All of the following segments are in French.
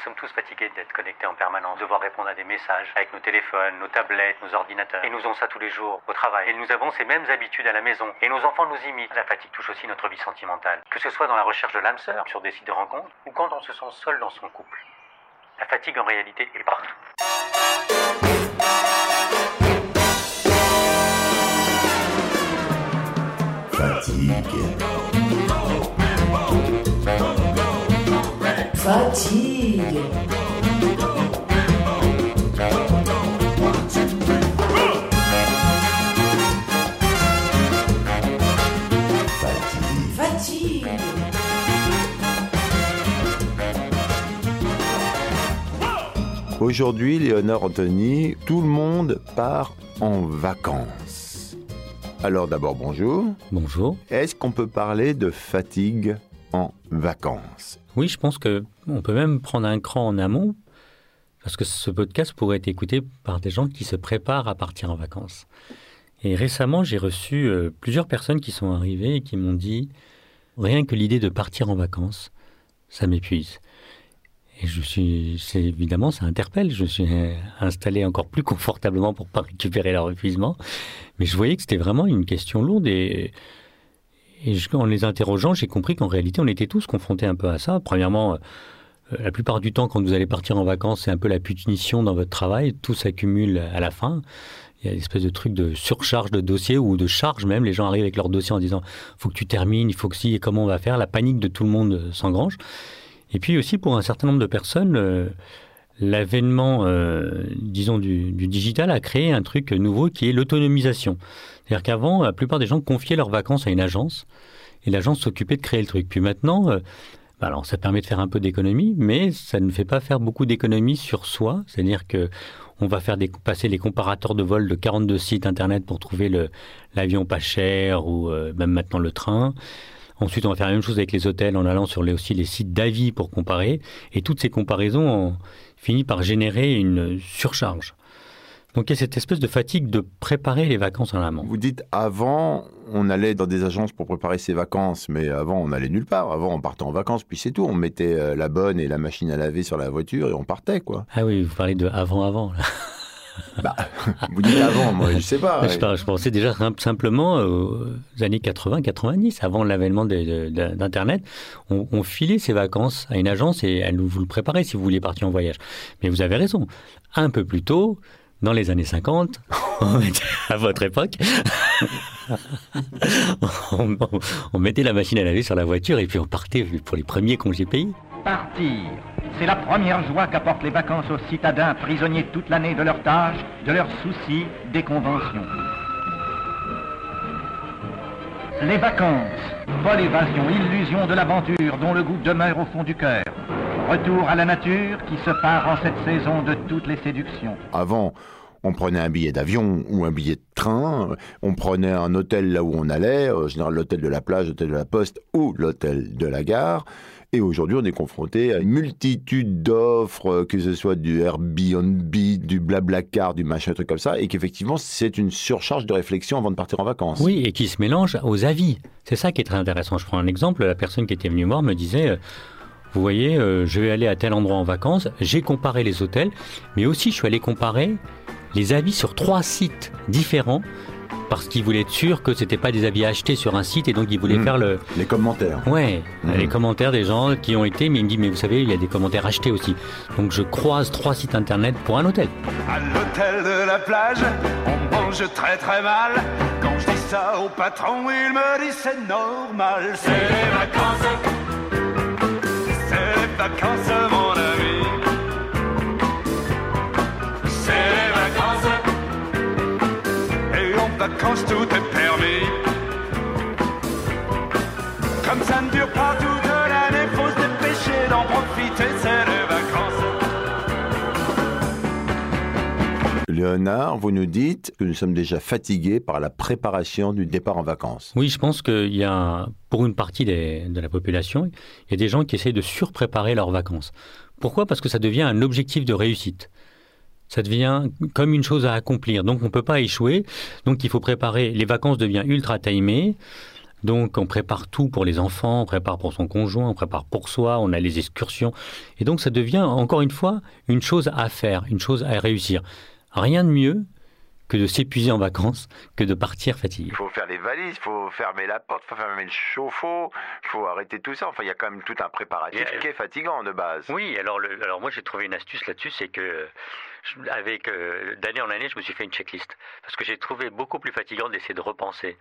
Nous sommes tous fatigués d'être connectés en permanence, devoir répondre à des messages avec nos téléphones, nos tablettes, nos ordinateurs. Et nous faisons ça tous les jours au travail. Et nous avons ces mêmes habitudes à la maison. Et nos enfants nous imitent. La fatigue touche aussi notre vie sentimentale. Que ce soit dans la recherche de l'âme sœur, sur des sites de rencontres, ou quand on se sent seul dans son couple. La fatigue en réalité est partout. Fatigue. Fatigue. Aujourd'hui, Léonard Anthony, tout le monde part en vacances. Alors d'abord, bonjour. Bonjour. Est-ce qu'on peut parler de fatigue? En vacances Oui, je pense que on peut même prendre un cran en amont, parce que ce podcast pourrait être écouté par des gens qui se préparent à partir en vacances. Et récemment, j'ai reçu euh, plusieurs personnes qui sont arrivées et qui m'ont dit rien que l'idée de partir en vacances, ça m'épuise. Et je suis, évidemment, ça interpelle. Je suis installé encore plus confortablement pour pas récupérer leur épuisement. Mais je voyais que c'était vraiment une question lourde et, et en les interrogeant, j'ai compris qu'en réalité, on était tous confrontés un peu à ça. Premièrement, euh, la plupart du temps, quand vous allez partir en vacances, c'est un peu la punition dans votre travail. Tout s'accumule à la fin. Il y a une espèce de truc de surcharge de dossiers ou de charge même. Les gens arrivent avec leur dossier en disant faut que tu termines, il faut que si, et comment on va faire? La panique de tout le monde euh, s'engrange. Et puis aussi, pour un certain nombre de personnes, euh, l'avènement, euh, disons, du, du digital a créé un truc nouveau qui est l'autonomisation. C'est-à-dire qu'avant, la plupart des gens confiaient leurs vacances à une agence et l'agence s'occupait de créer le truc. Puis maintenant, euh, bah alors ça permet de faire un peu d'économie, mais ça ne fait pas faire beaucoup d'économie sur soi. C'est-à-dire que on va faire des, passer les comparateurs de vol de 42 sites internet pour trouver l'avion pas cher ou euh, même maintenant le train. Ensuite, on va faire la même chose avec les hôtels en allant sur les, aussi les sites d'avis pour comparer. Et toutes ces comparaisons fini par générer une surcharge. Donc il y a cette espèce de fatigue de préparer les vacances en amont. Vous dites avant, on allait dans des agences pour préparer ses vacances, mais avant, on allait nulle part. Avant, on partait en vacances, puis c'est tout. On mettait euh, la bonne et la machine à laver sur la voiture et on partait, quoi. Ah oui, vous parlez de avant-avant. là. Bah, vous dites avant, moi, je sais pas. Je, pensais déjà sim- simplement aux années 80-90, avant l'avènement d'Internet. On, on filait ses vacances à une agence et elle vous le préparait si vous vouliez partir en voyage. Mais vous avez raison. Un peu plus tôt, dans les années 50, on mettait- à votre époque, on, on mettait la machine à laver sur la voiture et puis on partait pour les premiers congés payés. Partir. C'est la première joie qu'apportent les vacances aux citadins prisonniers toute l'année de leurs tâches, de leurs soucis, des conventions. Les vacances, folle évasion, illusion de l'aventure dont le goût demeure au fond du cœur. Retour à la nature qui se part en cette saison de toutes les séductions. Avant, on prenait un billet d'avion ou un billet de train, on prenait un hôtel là où on allait, en général l'hôtel de la plage, l'hôtel de la poste ou l'hôtel de la gare. Et aujourd'hui, on est confronté à une multitude d'offres, que ce soit du Airbnb, du Blablacar, du machin, truc comme ça, et qu'effectivement, c'est une surcharge de réflexion avant de partir en vacances. Oui, et qui se mélange aux avis. C'est ça qui est très intéressant. Je prends un exemple. La personne qui était venue voir me disait, euh, vous voyez, euh, je vais aller à tel endroit en vacances. J'ai comparé les hôtels, mais aussi je suis allé comparer les avis sur trois sites différents parce qu'il voulait être sûr que c'était pas des avis achetés sur un site et donc il voulait Mhm. faire le Les commentaires. ouais Mhm. les commentaires des gens qui ont été mais il me dit mais vous savez il y a des commentaires achetés aussi donc je croise trois sites internet pour un hôtel À l'hôtel de la plage, on mange très très mal. Quand je dis ça au patron, il me dit c'est normal. C'est les vacances. C'est les vacances, vacances, tout est permis. Comme ça ne dure pas toute l'année, faut se d'en profiter, c'est les vacances. Léonard, vous nous dites que nous sommes déjà fatigués par la préparation du départ en vacances. Oui, je pense qu'il y a, pour une partie des- de la population, il y a des gens qui essayent de surpréparer leurs vacances. Pourquoi? Parce que ça devient un objectif de réussite. Ça devient comme une chose à accomplir. Donc on ne peut pas échouer. Donc il faut préparer. Les vacances deviennent ultra timées. Donc on prépare tout pour les enfants, on prépare pour son conjoint, on prépare pour soi, on a les excursions. Et donc ça devient encore une fois une chose à faire, une chose à réussir. Rien de mieux que de s'épuiser en vacances, que de partir fatigué. Il faut faire les valises, il faut fermer la porte, il faut fermer le chauffe-eau, il faut arrêter tout ça. Enfin, il y a quand même tout un préparatif Et, qui est fatigant de base. Oui, alors, le- alors moi j'ai trouvé une astuce là-dessus, c'est que avec euh, d'année en année, je me suis fait une checklist parce que j'ai trouvé beaucoup plus fatigant d'essayer de repenser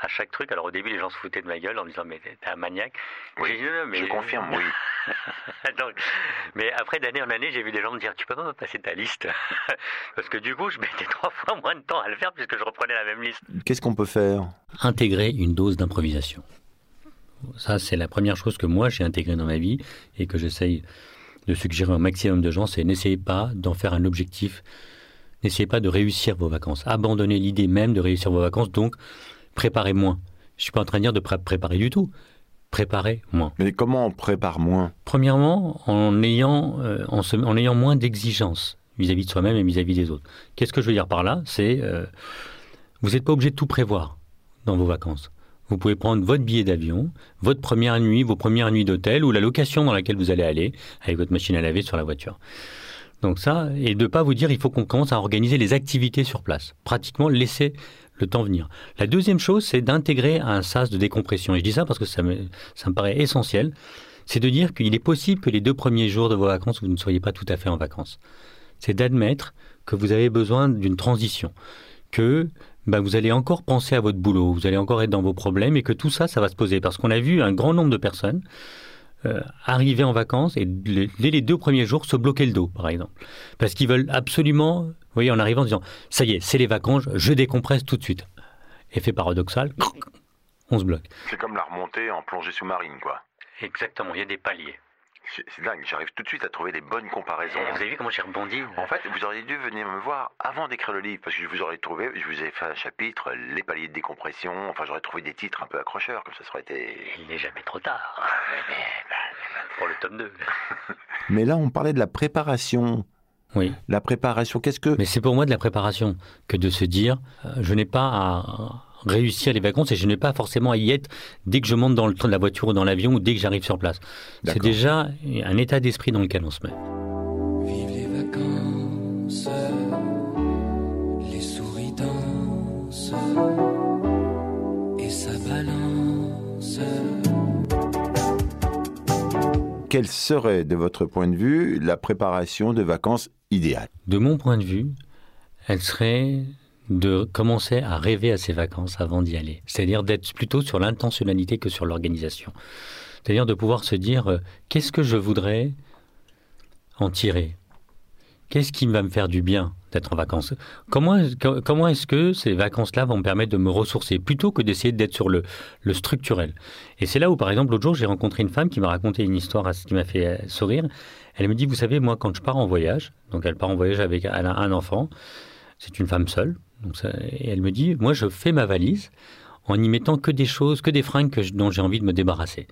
à chaque truc. Alors au début, les gens se foutaient de ma gueule en me disant mais t'es un maniaque. Oui, J'ai dit, non, non, mais Je confirme, oui. Donc, mais après d'année en année, j'ai vu des gens me dire tu peux pas me passer ta liste? Parce que du coup, je mettais trois fois moins de temps à le faire puisque je reprenais la même liste. Qu'est-ce qu'on peut faire? Intégrer une dose d'improvisation. Ça, c'est la première chose que moi j'ai intégrée dans ma vie et que j'essaye de suggérer au maximum de gens, c'est n'essayez pas d'en faire un objectif, n'essayez pas de réussir vos vacances. Abandonnez l'idée même de réussir vos vacances, donc préparez moins. Je suis pas en train de dire de pré- préparer du tout. Préparez moins. Mais comment on prépare moins? Premièrement, en ayant, euh, en, se- en ayant moins d'exigences vis-à-vis de soi-même et vis-à-vis des autres. Qu'est-ce que je veux dire par là? C'est euh, vous n'êtes pas obligé de tout prévoir dans vos vacances. Vous pouvez prendre votre billet d'avion, votre première nuit, vos premières nuits d'hôtel ou la location dans laquelle vous allez aller avec votre machine à laver sur la voiture. Donc ça, et de ne pas vous dire il faut qu'on commence à organiser les activités sur place. Pratiquement laisser le temps venir. La deuxième chose, c'est d'intégrer un sas de décompression. Et je dis ça parce que ça me, ça me paraît essentiel. C'est de dire qu'il est possible que les deux premiers jours de vos vacances, vous ne soyez pas tout à fait en vacances. C'est d'admettre que vous avez besoin d'une transition, que bah, vous allez encore penser à votre boulot, vous allez encore être dans vos problèmes et que tout ça, ça va se poser. Parce qu'on a vu un grand nombre de personnes euh, arriver en vacances et les- dès les deux premiers jours se bloquer le dos, par exemple. Parce qu'ils veulent absolument, vous voyez, en arrivant en disant, ça y est, c'est les vacances, je décompresse tout de suite. Effet paradoxal, on se bloque. C'est comme la remontée en plongée sous-marine, quoi. Exactement, il y a des paliers. C'est dingue, j'arrive tout de suite à trouver des bonnes comparaisons. Et vous avez vu comment j'ai rebondi En fait, vous auriez dû venir me voir avant d'écrire le livre, parce que je vous aurais trouvé, je vous ai fait un chapitre, les paliers de décompression, enfin j'aurais trouvé des titres un peu accrocheurs, comme ça, ça aurait été... Il n'est jamais trop tard. Pour le tome 2. Mais là, on parlait de la préparation. Oui. La préparation, qu'est-ce que... Mais c'est pour moi de la préparation que de se dire, euh, je n'ai pas à réussir les vacances et je n'ai pas forcément à y être dès que je monte dans le train de la voiture ou dans l'avion ou dès que j'arrive sur place. C'est déjà un état d'esprit dans lequel on se met. Vive les vacances, les souris dansent et ça balance. Quelle serait, de votre point de vue, la préparation de vacances De mon point de vue, elle serait de commencer à rêver à ses vacances avant d'y aller. C'est-à-dire d'être plutôt sur l'intentionnalité que sur l'organisation. C'est-à-dire de pouvoir se dire euh, qu'est-ce que je voudrais en tirer? Qu'est-ce qui va me faire du bien d'être en vacances? Comment, co- comment est-ce que ces vacances-là vont me permettre de me ressourcer plutôt que d'essayer d'être sur le, le structurel? Et c'est là où, par exemple, l'autre jour, j'ai rencontré une femme qui m'a raconté une histoire qui m'a fait euh, sourire. Elle me dit, vous savez, moi, quand je pars en voyage, donc elle part en voyage avec elle a un enfant, c'est une femme seule, et elle me dit, moi, je fais ma valise en y mettant que des choses, que des fringues que dont j'ai envie de me débarrasser.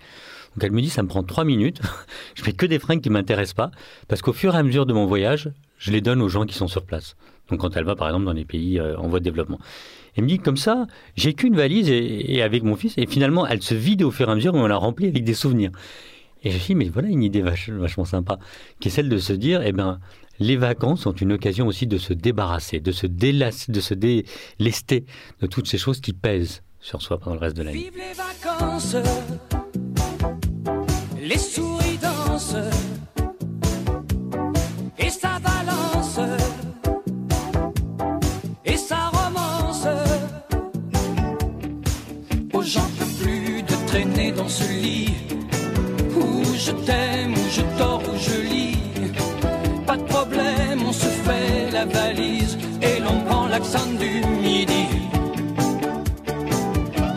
Donc elle me dit, ça me prend trois minutes, je mets que des fringues qui ne m'intéressent pas, parce qu'au fur et à mesure de mon voyage, je les donne aux gens qui sont sur place. Donc quand elle va, par exemple, dans les pays euh, en voie de développement. Elle me dit, comme ça, j'ai qu'une valise et, et avec mon fils, et finalement, elle se vide au fur et à mesure, mais on la remplit avec des souvenirs. Et je me dis, mais voilà une idée vach- vachement sympa, qui est celle de se dire, eh ben, les vacances sont une occasion aussi de se débarrasser, de se délasser, de se délester de toutes ces choses qui pèsent sur soi pendant le reste de l'année. Vive les vacances, les souris dansent et ça balance et ça romance. J'en peux plus de traîner dans ce lit je t'aime, ou je dors, ou je lis. Pas de problème, on se fait la valise et l'on prend l'accent du midi.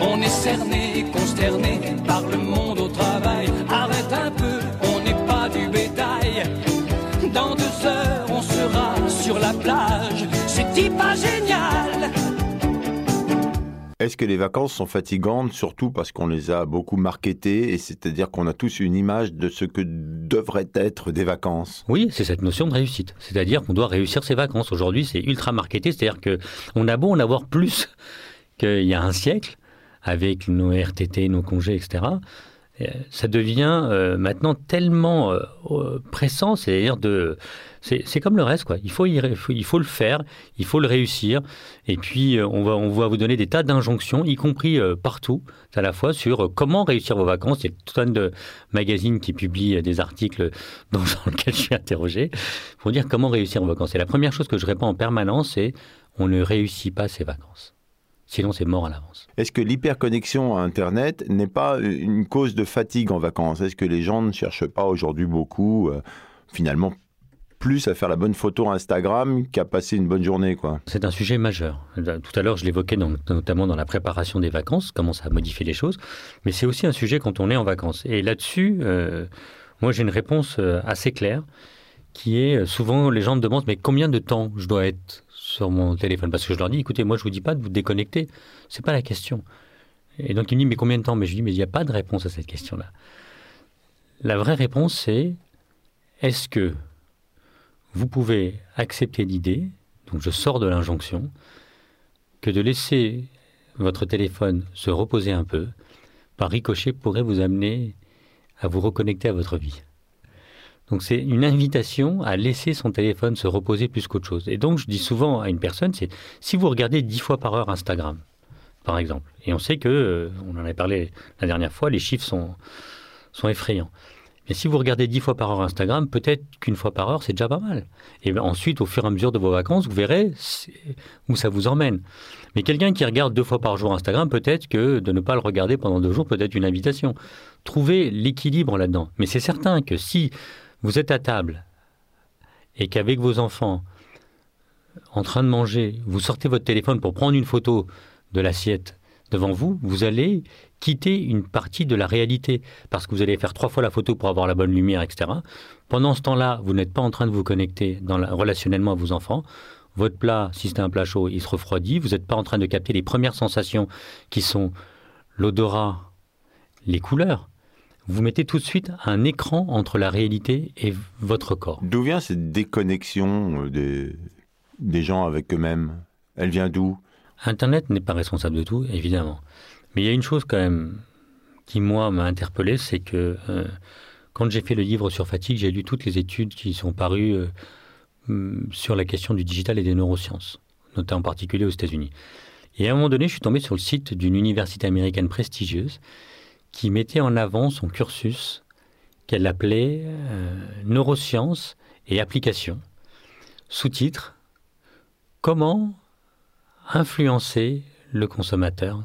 On est cerné, consterné par le monde au travail. Arrête un peu, on n'est pas du bétail. Dans deux heures, on sera sur la plage. C'est pas génial. Est-ce que les vacances sont fatigantes, surtout parce qu'on les a beaucoup marketées, et c'est-à-dire qu'on a tous une image de ce que devraient être des vacances? Oui, c'est cette notion de réussite. C'est-à-dire qu'on doit réussir ses vacances. Aujourd'hui, c'est ultra marketé, c'est-à-dire que on a beau en avoir plus qu'il y a un siècle, avec nos RTT, nos congés, etc. Euh, Ça devient euh, maintenant tellement euh, pressant, c'est-à-dire de, c'est comme le reste quoi. Il faut, y il faut il faut le faire, il faut le réussir, et puis euh, on va on va vous donner des tas d'injonctions, y compris euh, partout, à la fois sur euh, comment réussir vos vacances. Il y a tout un de magazines qui publient des articles dans, dans lesquels je suis interrogé pour dire comment réussir vos vacances. Et la première chose que je réponds en permanence, c'est on ne réussit pas ses vacances. Sinon, c'est mort à l'avance. Est-ce que l'hyperconnexion à Internet n'est pas une cause de fatigue en vacances? Est-ce que les gens ne cherchent pas aujourd'hui beaucoup, euh, finalement, plus à faire la bonne photo Instagram qu'à passer une bonne journée quoi? C'est un sujet majeur. Tout à l'heure, je l'évoquais notamment dans la préparation des vacances, comment ça a modifié les choses, mais c'est aussi un sujet quand on est en vacances. Et là-dessus, euh, moi j'ai une réponse euh, assez claire, qui est euh, souvent les gens me demandent mais combien de temps je dois être sur mon téléphone Parce que je leur dis, écoutez, moi je vous dis pas de vous déconnecter, c'est pas la question. Et donc ils me disent mais combien de temps? Mais je dis mais il n'y a pas de réponse à cette question-là. La vraie réponse c'est est-ce que vous pouvez accepter l'idée, donc je sors de l'injonction, que de laisser votre téléphone se reposer un peu, par ricochet, pourrait vous amener à vous reconnecter à votre vie? Donc c'est une invitation à laisser son téléphone se reposer plus qu'autre chose. Et donc je dis souvent à une personne, c'est si vous regardez dix fois par heure Instagram, par exemple, et on sait que, euh, on en avait parlé la dernière fois, les chiffres sont, sont effrayants. Mais si vous regardez dix fois par heure Instagram, peut-être qu'une fois par heure, c'est déjà pas mal. Et ben ensuite, au fur et à mesure de vos vacances, vous verrez où ça vous emmène. Mais quelqu'un qui regarde deux fois par jour Instagram, peut-être que de ne pas le regarder pendant deux jours peut être une invitation. Trouvez l'équilibre là-dedans. Mais c'est certain que si vous êtes à table et qu'avec vos enfants, en train de manger, vous sortez votre téléphone pour prendre une photo de l'assiette devant vous, vous allez quitter une partie de la réalité parce que vous allez faire trois fois la photo pour avoir la bonne lumière, etc. Pendant ce temps-là, vous n'êtes pas en train de vous connecter relationnellement à vos enfants. Votre plat, si c'est un plat chaud, il se refroidit. Vous n'êtes pas en train de capter les premières sensations qui sont l'odorat, les couleurs. Vous mettez tout de suite un écran entre la réalité et votre corps. D'où vient cette déconnexion euh, des, des gens avec eux-mêmes? Elle vient d'où? Internet n'est pas responsable de tout, évidemment. Mais il y a une chose quand même qui, moi, m'a interpellé, c'est que euh, quand j'ai fait le livre sur fatigue, j'ai lu toutes les études qui sont parues euh, hum, sur la question du digital et des neurosciences, notamment en particulier aux États-Unis. Et à un moment donné, je suis tombé sur le site d'une université américaine prestigieuse qui mettait en avant son cursus qu'elle appelait euh, Neurosciences et applications. Sous-titre Comment influencer le consommateur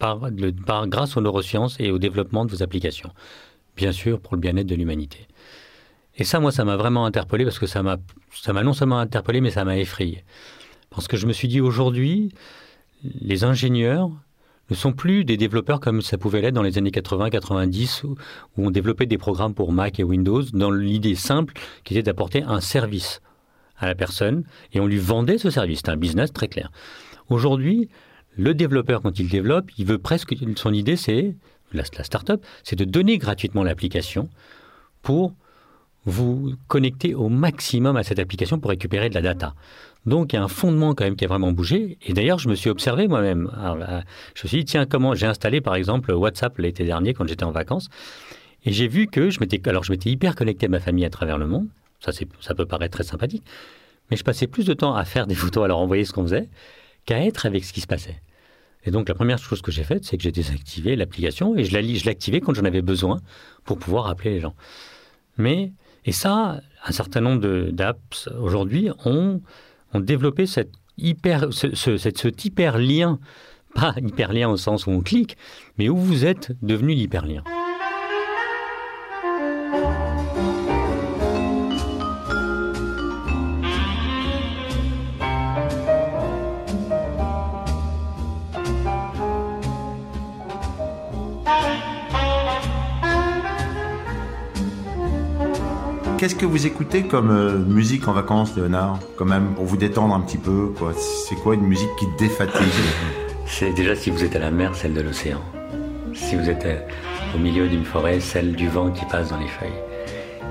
grâce aux neurosciences et au développement de vos applications? Bien sûr, pour le bien-être de l'humanité. Et ça, moi, ça m'a vraiment interpellé parce que ça m'a, ça m'a non seulement interpellé, mais ça m'a effrayé. Parce que je me suis dit, aujourd'hui, les ingénieurs ne sont plus des développeurs comme ça pouvait l'être dans les années 80-90, où, on développait des programmes pour Mac et Windows dans l'idée simple qui était d'apporter un service à la personne et on lui vendait ce service. C'était un business très clair. Aujourd'hui, le développeur, quand il développe, il veut presque. Son idée, c'est. La, la start-up, c'est de donner gratuitement l'application pour vous connecter au maximum à cette application pour récupérer de la data. Donc il y a un fondement quand même qui a vraiment bougé. Et d'ailleurs, je me suis observé moi-même. Là, Je me suis dit, tiens, comment j'ai installé par exemple WhatsApp l'été dernier quand j'étais en vacances. Et j'ai vu que je m'étais, alors je m'étais hyper connecté à ma famille à travers le monde. Ça, ça peut paraître très sympathique. Mais je passais plus de temps à faire des photos, à leur envoyer ce qu'on faisait, qu'à être avec ce qui se passait. Et donc la première chose que j'ai faite, c'est que j'ai désactivé l'application et je, la, je l'activais quand j'en avais besoin pour pouvoir appeler les gens. Mais, et ça, un certain nombre d'apps aujourd'hui ont, ont développé cette hyper, ce, ce- cet hyperlien, pas hyperlien au sens où on clique, mais où vous êtes devenu l'hyperlien. Qu'est-ce que vous écoutez comme euh, musique en vacances, Léonard? Quand même, pour vous détendre un petit peu, quoi. C'est quoi une musique qui défatigue? C'est déjà si vous êtes à la mer, celle de l'océan. Si vous êtes euh, au milieu d'une forêt, celle du vent qui passe dans les feuilles.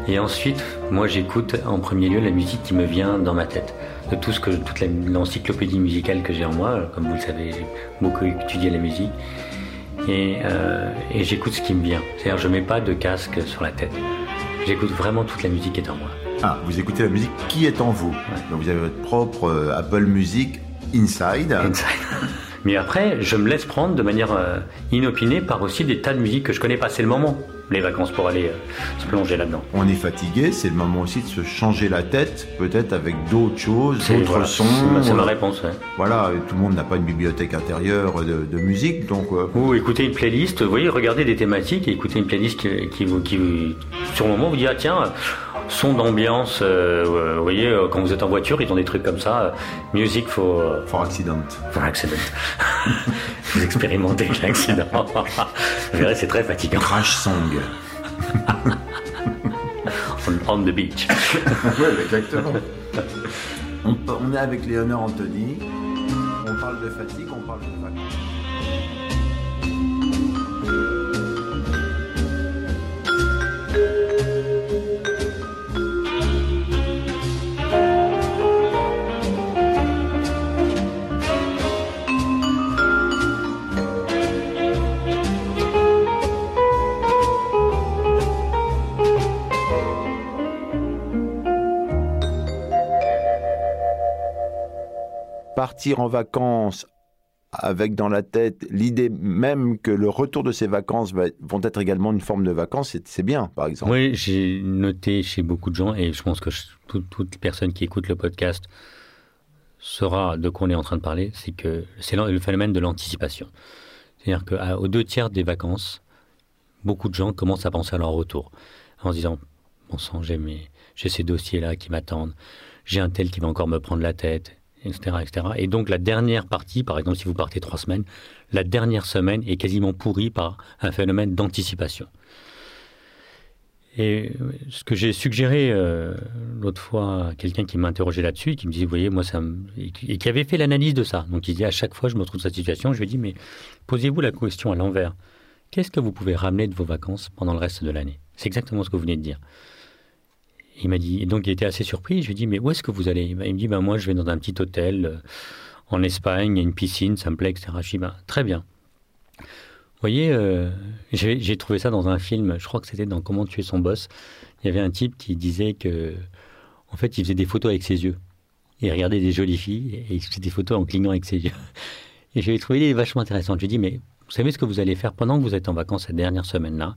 Et ensuite, moi j'écoute en premier lieu la musique qui me vient dans ma tête. De tout ce que, toute l'encyclopédie musicale que j'ai en moi, comme vous le savez, j'ai beaucoup étudié la musique. Et, euh, et j'écoute ce qui me vient. C'est-à-dire je mets pas de casque sur la tête. J'écoute vraiment toute la musique qui est en moi. Ah, vous écoutez la musique qui est en vous. Donc vous avez votre propre euh, Apple Music Inside. Mais après, je me laisse prendre de manière euh, inopinée par aussi des tas de musiques que je connais pas. C'est le moment, les vacances, pour aller euh, se plonger là-dedans. On est fatigué, c'est le moment aussi de se changer la tête, peut-être avec d'autres choses, d'autres voilà, sons. c'est ma- euh, réponse. ouais. Voilà, tout le monde n'a pas une bibliothèque intérieure de, de musique, donc euh, Ou écoutez une playlist, vous voyez, regardez des thématiques et écoutez une playlist qui, qui sur le moment, vous dit ah tiens, son d'ambiance, euh, euh, vous voyez, euh, quand vous êtes en voiture, ils ont des trucs comme ça, music for, for accident. for accident. vous expérimentez l'accident. vous verrez, c'est très fatigant. Crash song. on, on the beach. oui, exactement. On, on est avec Léonore Anthony, on parle de fatigue, on parle de vacances. Partir en vacances avec dans la tête l'idée même que le retour de ces vacances va- vont être également une forme de vacances, c'est- bien, par exemple. Oui, j'ai noté chez beaucoup de gens, et je pense que je- tout- toute personne qui écoute le podcast saura de quoi on est en train de parler, c'est que c'est le phénomène de l'anticipation. C'est-à-dire qu'aux deux tiers des vacances, beaucoup de gens commencent à penser à leur retour, en se disant, bon sang, j'ai ces dossiers-là qui m'attendent, j'ai un tel qui va encore me prendre la tête, etc.. Et donc la dernière partie, par exemple, si vous partez trois semaines, la dernière semaine est quasiment pourrie par un phénomène d'anticipation. Et ce que j'ai suggéré euh, l'autre fois à quelqu'un qui m'interrogeait là-dessus, qui me disait, vous voyez, moi, ça me... et qui avait fait l'analyse de ça. Donc, il disait, à chaque fois, je me trouve dans cette situation, je lui dit, mais posez-vous la question à l'envers. Qu'est-ce que vous pouvez ramener de vos vacances pendant le reste de l'année? C'est exactement ce que vous venez de dire. Il m'a dit, et donc il était assez surpris. Je lui ai dit, mais où est-ce que vous allez? Il me dit, ben, moi, je vais dans un petit hôtel euh, en Espagne, il y a une piscine, ça me plaît, etc. Je lui ai dit, ben, très bien. Vous voyez, euh, j'ai trouvé ça dans un film, je crois que c'était dans Comment tuer son boss. Il y avait un type qui disait que, en fait, il faisait des photos avec ses yeux. Il regardait des jolies filles et il faisait des photos en clignant avec ses yeux. Et je l'ai trouvé vachement intéressante. Je lui ai dit, mais vous savez ce que vous allez faire pendant que vous êtes en vacances cette dernière semaine-là?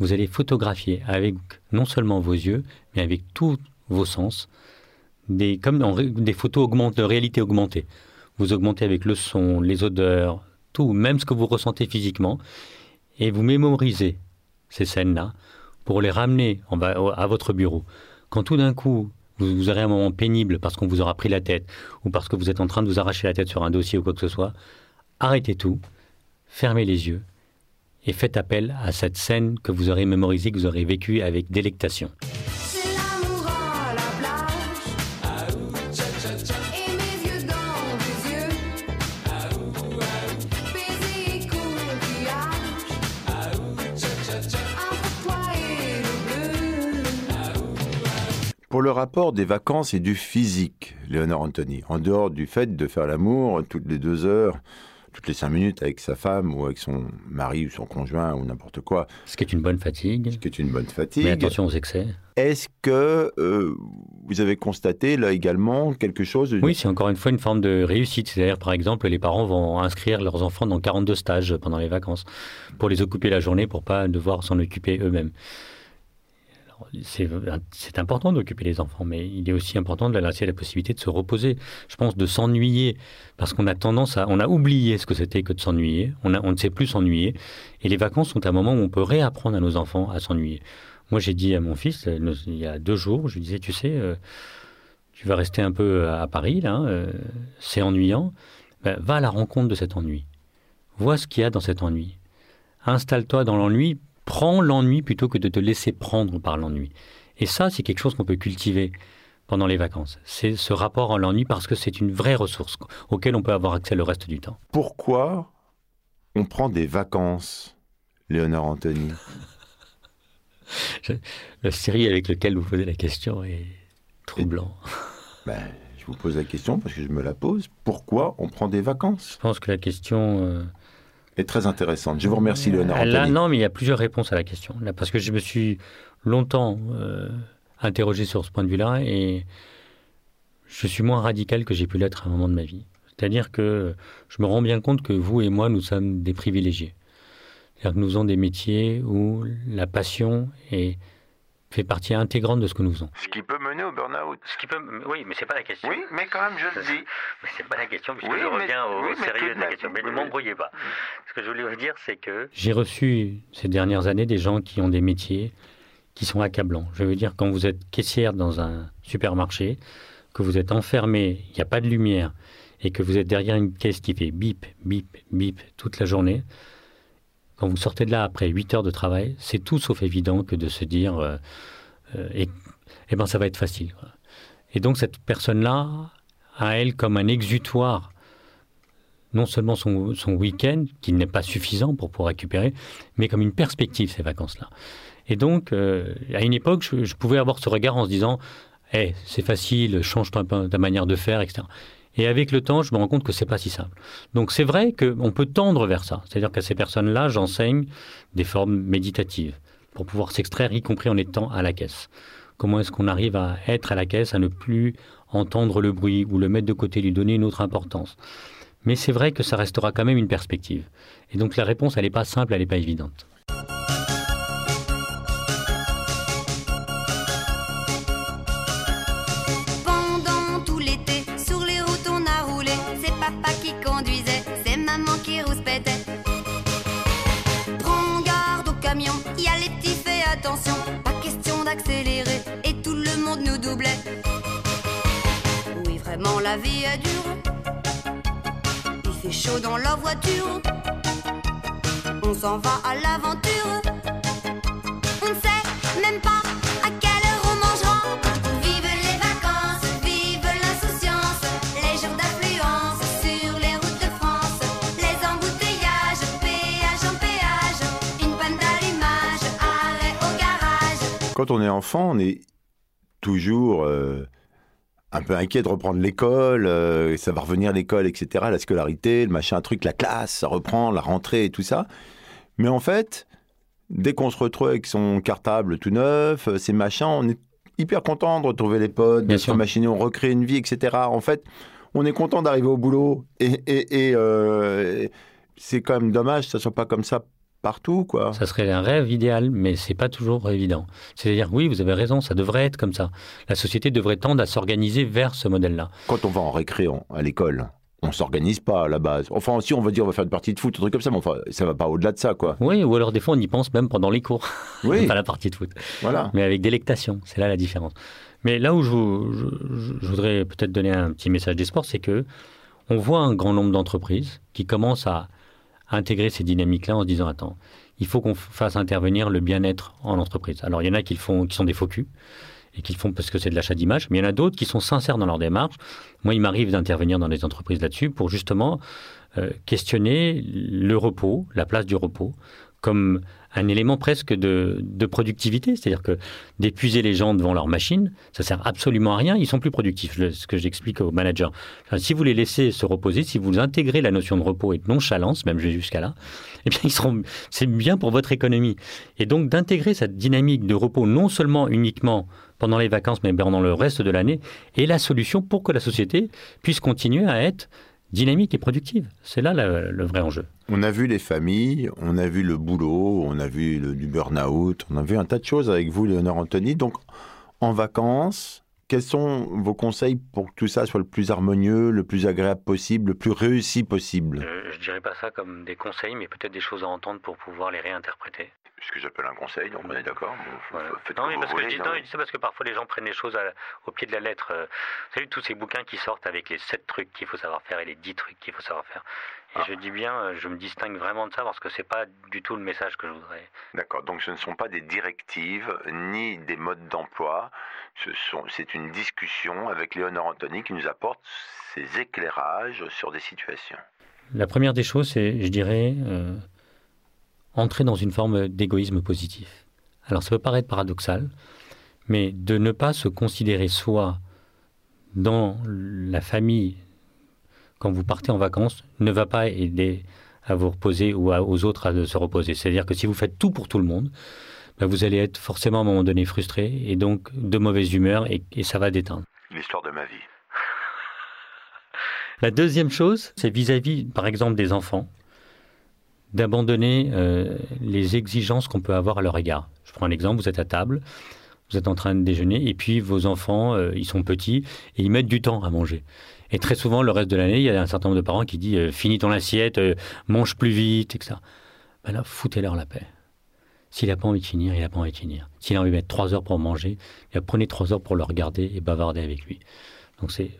Vous allez photographier avec non seulement vos yeux, mais avec tous vos sens, des, comme des photos augmente- de réalité augmentée. Vous augmentez avec le son, les odeurs, tout, même ce que vous ressentez physiquement, et vous mémorisez ces scènes-là pour les ramener à votre bureau. Quand tout d'un coup, vous, vous aurez un moment pénible parce qu'on vous aura pris la tête, ou parce que vous êtes en train de vous arracher la tête sur un dossier ou quoi que ce soit, arrêtez tout, fermez les yeux, et faites appel à cette scène que vous aurez mémorisée, que vous aurez vécue avec délectation. Pour le rapport des vacances et du physique, Léonore Anthony, en dehors du fait de faire l'amour toutes les deux heures, toutes les cinq minutes avec sa femme ou avec son mari ou son conjoint ou n'importe quoi, Ce qui est une bonne fatigue, ce qui est une bonne fatigue, mais attention aux excès. est-ce que euh, vous avez constaté là également quelque chose de... Oui, c'est encore une fois une forme de réussite. C'est-à-dire, par exemple, les parents vont inscrire leurs enfants dans 42 stages pendant les vacances pour les occuper la journée, pour pas devoir s'en occuper eux-mêmes. C'est important d'occuper les enfants, mais il est aussi important de leur laisser la possibilité de se reposer. Je pense de s'ennuyer, parce qu'on a tendance à, on a oublié ce que c'était que de s'ennuyer. On, ne sait plus s'ennuyer, et les vacances sont un moment où on peut réapprendre à nos enfants à s'ennuyer. Moi, j'ai dit à mon fils euh, il y a deux jours, je lui disais, tu sais. euh, tu vas rester un peu à Paris, là, euh, c'est ennuyant, Ben, va à la rencontre de cet ennui. Vois ce qu'il y a dans cet ennui. Installe-toi dans l'ennui, prends l'ennui plutôt que de te laisser prendre par l'ennui. Et ça, c'est quelque chose qu'on peut cultiver. pendant les vacances. C'est ce rapport à l'ennui parce que c'est une vraie ressource auquel on peut avoir accès le reste du temps. Pourquoi on prend des vacances, Léonard Anthony? Le série avec lequel vous posez la question est troublant. ben, Je vous pose la question parce que je me la pose. Pourquoi on prend des vacances? Je pense que la question... euh, est très intéressante. Je vous remercie, Léonard Euh, Là, Anthony. non, mais il y a plusieurs réponses à la question. Là, parce que je me suis longtemps euh, interrogé sur ce point de vue-là et je suis moins radical que j'ai pu l'être à un moment de ma vie. C'est-à-dire que je me rends bien compte que vous et moi, nous sommes des privilégiés. C'est-à-dire que nous avons des métiers où la passion est, fait partie intégrante de ce que nous faisons. Ce qui peut mener au burn-out. Ce qui peut... Oui, mais c'est pas la question. Oui, mais quand même, je le dis. Mais c'est pas la question, puisque Oui, je mais- reviens au oui, mais sérieux de la même. question. Mais ne Oui. m'embrouillez pas. Ce que je voulais vous dire, c'est que J'ai reçu ces dernières années des gens qui ont des métiers qui sont accablants. Je veux dire, quand vous êtes caissière dans un supermarché, que vous êtes enfermé, il n'y a pas de lumière, et que vous êtes derrière une caisse qui fait bip, bip, bip toute la journée, quand vous sortez de là après 8 heures de travail, c'est tout sauf évident que de se dire, euh, euh, eh ben ça va être facile. Et donc cette personne-là a elle comme un exutoire non seulement son, week-end, qui n'est pas suffisant pour pouvoir récupérer, mais comme une perspective, ces vacances-là. Et donc, euh, à une époque, je, pouvais avoir ce regard en se disant, Eh, c'est facile, change ta, ta manière de faire, etc. Et avec le temps, je me rends compte que c'est pas si simple. Donc c'est vrai qu'on peut tendre vers ça. C'est-à-dire qu'à ces personnes-là, j'enseigne des formes méditatives pour pouvoir s'extraire, y compris en étant à la caisse. Comment est-ce qu'on arrive à être à la caisse, à ne plus entendre le bruit ou le mettre de côté, lui donner une autre importance? Mais c'est vrai que ça restera quand même une perspective. Et donc la réponse, elle n'est pas simple, elle n'est pas évidente. Attention. Pas question d'accélérer, et tout le monde nous doublait. Oui, vraiment, la vie est dure. Il fait chaud dans la voiture. On s'en va à l'aventure. On ne sait même pas Quand on est enfant, on est toujours euh, un peu inquiet de reprendre l'école, euh, ça va revenir l'école, etc., la scolarité, le machin, un truc, la classe, ça reprend, la rentrée et tout ça. Mais en fait, dès qu'on se retrouve avec son cartable tout neuf, euh, ses machins, on est hyper content de retrouver les potes, de se machiner, on recrée une vie, etc. En fait, on est content d'arriver au boulot. Et, et- et, euh, c'est quand même dommage que ça soit pas comme ça partout, quoi. Ça serait un rêve idéal, mais c'est pas toujours évident. C'est-à-dire, oui, vous avez raison, ça devrait être comme ça. La société devrait tendre à s'organiser vers ce modèle-là. Quand on va en récré en- à l'école, on s'organise pas à la base. Enfin, si on va dire on va faire une partie de foot, un truc comme ça, mais enfin, ça va pas au-delà de ça, quoi. Oui, ou alors des fois on y pense même pendant les cours, Oui, pas la partie de foot. voilà. mais avec délectation. C'est là la différence. Mais là où je- je voudrais peut-être donner un petit message d'espoir, c'est que on voit un grand nombre d'entreprises qui commencent à intégrer ces dynamiques-là en se disant attends, il faut qu'on fasse intervenir le bien-être en entreprise. Alors il y en a qui font, qui sont des faux culs et qui le font parce que c'est de l'achat d'image, mais il y en a d'autres qui sont sincères dans leur démarche. Moi, il m'arrive d'intervenir dans des entreprises là-dessus pour justement euh, questionner le repos, la place du repos, comme un élément presque de, de productivité. C'est-à-dire que d'épuiser les gens devant leur machine, ça sert absolument à rien. Ils sont plus productifs. Ce que j'explique aux managers. Si vous les laissez se reposer, si vous intégrez la notion de repos et de nonchalance, même jusqu'à là, eh bien, ils seront. C'est bien pour votre économie. Et donc d'intégrer cette dynamique de repos non seulement uniquement pendant les vacances, mais pendant le reste de l'année, est la solution pour que la société puisse continuer à être dynamique et productive. C'est là le- le vrai enjeu. On a vu les familles, on a vu le boulot, on a vu le, du burn-out, on a vu un tas de choses avec vous, Léonard Anthony. Donc, en vacances, quels sont vos conseils pour que tout ça soit le plus harmonieux, le plus agréable possible, le plus réussi possible? Euh, je dirais pas ça comme des conseils, mais peut-être des choses à entendre pour pouvoir les réinterpréter. Ce que j'appelle un conseil, donc on est d'accord. Voilà. Non, mais parce que je voulez, dis, non, non, ça parce que parfois les gens prennent les choses à- au pied de la lettre. Euh, Vous savez, tous ces bouquins qui sortent avec les 7 trucs qu'il faut savoir faire et les 10 trucs qu'il faut savoir faire. Et Ah. je dis bien, euh, je me distingue vraiment de ça parce que c'est pas du tout le message que je voudrais. D'accord, donc ce ne sont pas des directives ni des modes d'emploi, ce sont, c'est une discussion avec Léonore Anthony qui nous apporte ses éclairages sur des situations. La première des choses, c'est, je dirais, euh, entrer dans une forme d'égoïsme positif. Alors ça peut paraître paradoxal, mais de ne pas se considérer soi dans la famille quand vous partez en vacances ne va pas aider à vous reposer ou à- aux autres à se reposer. C'est-à-dire que si vous faites tout pour tout le monde, ben, vous allez être forcément à un moment donné frustré et donc de mauvaise humeur et, et ça va déteindre. L'histoire de ma vie. La deuxième chose, c'est vis-à-vis, par exemple, des enfants, d'abandonner euh, les exigences qu'on peut avoir à leur égard. Je prends un exemple, vous êtes à table, vous êtes en train de déjeuner, et puis vos enfants, euh, ils sont petits, et ils mettent du temps à manger. Et très souvent, le reste de l'année, il y a un certain nombre de parents qui disent euh, Finis ton assiette, mange plus vite, etc. Ben là, foutez-leur la paix. S'il n'a pas envie de finir, il n'a pas envie de finir. S'il a envie de mettre trois heures pour manger, eh prenez trois heures pour le regarder et bavarder avec lui. Donc c'est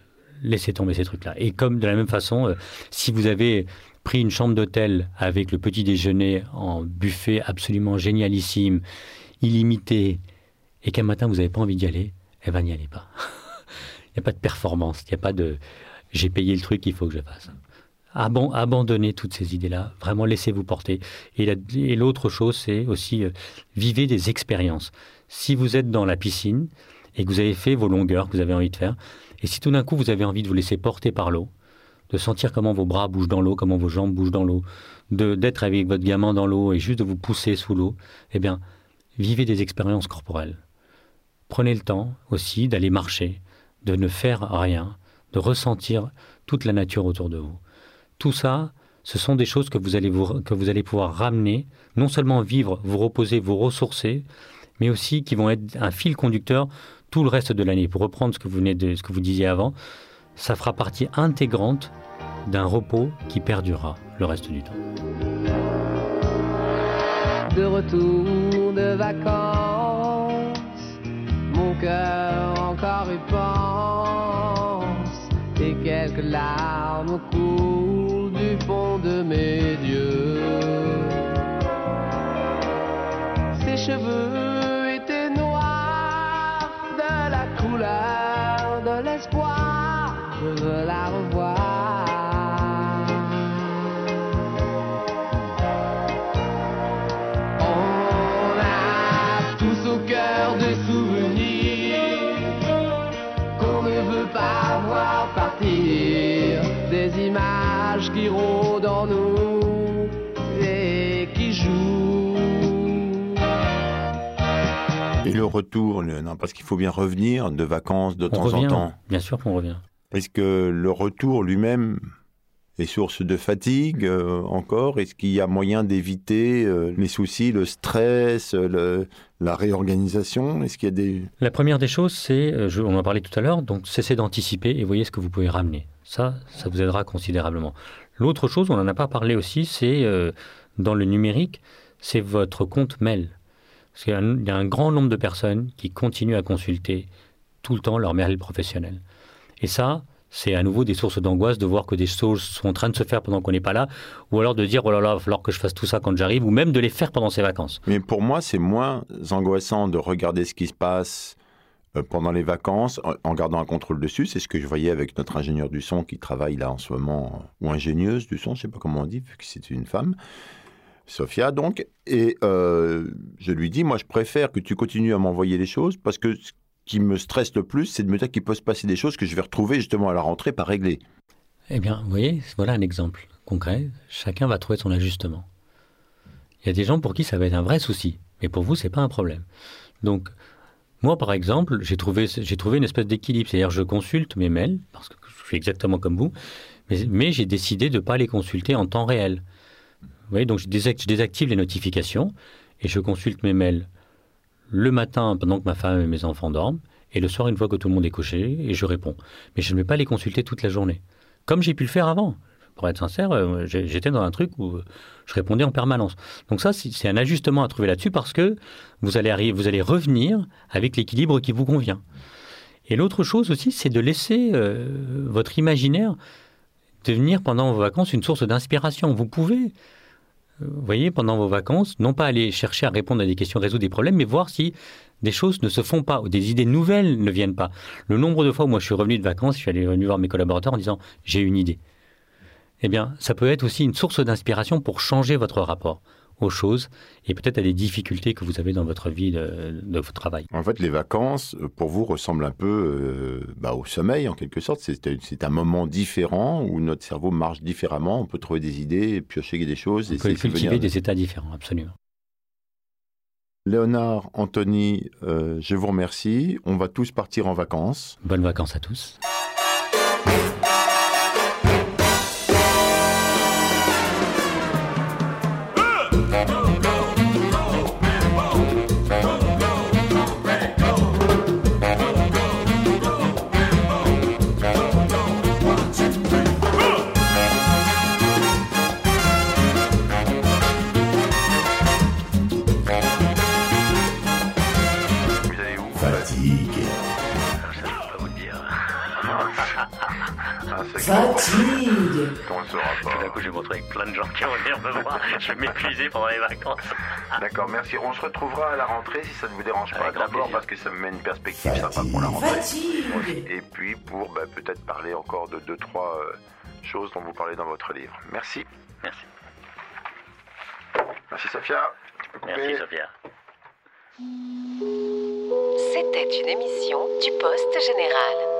laissez tomber ces trucs-là. Et comme de la même façon, si vous avez pris une chambre d'hôtel avec le petit déjeuner en buffet absolument génialissime, illimité, et qu'un matin vous n'avez pas envie d'y aller, eh ben n'y allez pas. Il n'y a pas de performance, il n'y a pas de j'ai payé le truc, il faut que je fasse. Aban- abandonnez toutes ces idées-là, vraiment laissez-vous porter. Et l'autre chose, c'est aussi euh, vivez des expériences. Si vous êtes dans la piscine et que vous avez fait vos longueurs que vous avez envie de faire, et si tout d'un coup vous avez envie de vous laisser porter par l'eau, de sentir comment vos bras bougent dans l'eau, comment vos jambes bougent dans l'eau, de d'être avec votre gamin dans l'eau et juste de vous pousser sous l'eau, eh bien, vivez des expériences corporelles. Prenez le temps aussi d'aller marcher, de ne faire rien, de ressentir toute la nature autour de vous. Tout ça, ce sont des choses que vous allez, vous, que vous allez pouvoir ramener, non seulement vivre, vous reposer, vous ressourcer, mais aussi qui vont être un fil conducteur tout le reste de l'année. Pour reprendre ce que vous venez de ce que vous disiez avant, ça fera partie intégrante d'un repos qui perdurera le reste du temps. de retour de vacances, mon cœur encore y pense, et quelques larmes coulent du fond de mes yeux. Ses cheveux étaient noirs de la couleur de l'espoir, je veux la revoir. On a tous au cœur des souvenirs qu'on ne veut pas voir partir, des images qui rôdent en nous et qui jouent. Et le retour, non, parce qu'il faut bien revenir de vacances de On temps revient, en temps. bien sûr qu'on revient. Est-ce que le retour lui-même est source de fatigue euh, encore? Est-ce qu'il y a moyen d'éviter euh, les soucis, le stress, la réorganisation? Est-ce qu'il y a des... La première des choses, c'est, euh, on en parlait tout à l'heure, donc cessez d'anticiper et voyez ce que vous pouvez ramener. Ça, ça vous aidera considérablement. L'autre chose, on n'en a pas parlé aussi, c'est dans le numérique, c'est votre compte mail. Parce qu'il y a un grand nombre de personnes qui continuent à consulter tout le temps leur mail professionnel. Et ça, c'est à nouveau des sources d'angoisse de voir que des choses sont en train de se faire pendant qu'on n'est pas là, ou alors de dire, oh là là, il va falloir que je fasse tout ça quand j'arrive, ou même de les faire pendant ses vacances. Mais pour moi, c'est moins angoissant de regarder ce qui se passe euh, pendant les vacances en- gardant un contrôle dessus. C'est ce que je voyais avec notre ingénieur du son qui travaille là en ce moment, ou ingénieuse du son, je sais pas comment on dit, vu que c'est une femme. Sophia, donc, et euh, je lui dis, moi, je préfère que tu continues à m'envoyer les choses parce que qui me stresse le plus, c'est de me dire qu'il peut se passer des choses que je vais retrouver justement à la rentrée pas réglées. Eh bien, vous voyez, voilà un exemple concret. Chacun va trouver son ajustement. Il y a des gens pour qui ça va être un vrai souci, mais pour vous, c'est pas un problème. Donc, moi, par exemple, j'ai trouvé, j'ai trouvé une espèce d'équilibre. C'est-à-dire, je consulte mes mails, parce que je suis exactement comme vous, mais, j'ai décidé de ne pas les consulter en temps réel. Vous voyez, donc je désactive les notifications et je consulte mes mails le matin pendant que ma femme et mes enfants dorment, et le soir une fois que tout le monde est couché, et je réponds. Mais je ne vais pas les consulter toute la journée. Comme j'ai pu le faire avant. Pour être sincère, euh, j'étais dans un truc où euh, je répondais en permanence. Donc ça, c'est un ajustement à trouver là-dessus parce que vous allez, arriver, vous allez revenir avec l'équilibre qui vous convient. Et l'autre chose aussi, c'est de laisser euh, votre imaginaire devenir pendant vos vacances une source d'inspiration. Vous pouvez, voyez, pendant vos vacances, non pas aller chercher à répondre à des questions, résoudre des problèmes, mais voir si des choses ne se font pas, ou des idées nouvelles ne viennent pas. Le nombre de fois où moi je suis revenu de vacances, je suis allé voir mes collaborateurs en disant j'ai une idée. Eh bien, ça peut être aussi une source d'inspiration pour changer votre rapport aux choses et peut-être à des difficultés que vous avez dans votre vie de, de votre travail. En fait, les vacances, euh, pour vous, ressemblent un peu euh, bah, au sommeil, en quelque sorte. C'est un moment différent où notre cerveau marche différemment. On peut trouver des idées, piocher des choses. On et peut cultiver venir- des états différents, absolument. Léonard, Anthony, euh, je vous remercie. On va tous partir en vacances. Bonnes vacances à tous. Fatigue. qu'on ne saura Tout d'un coup, je vais retrouver avec plein de gens qui vont venir me voir. Je vais m'épuiser pendant les vacances. D'accord, merci. On se retrouvera à la rentrée si ça ne vous dérange pas. D'abord parce que ça me met une perspective sympa pour la rentrée. Fatigue. Et puis pour bah, peut-être parler encore de deux, trois euh, choses dont vous parlez dans votre livre. Merci. Merci. Merci Sophia. Tu peux couper. Merci, Sophia. C'était une émission du Poste Général.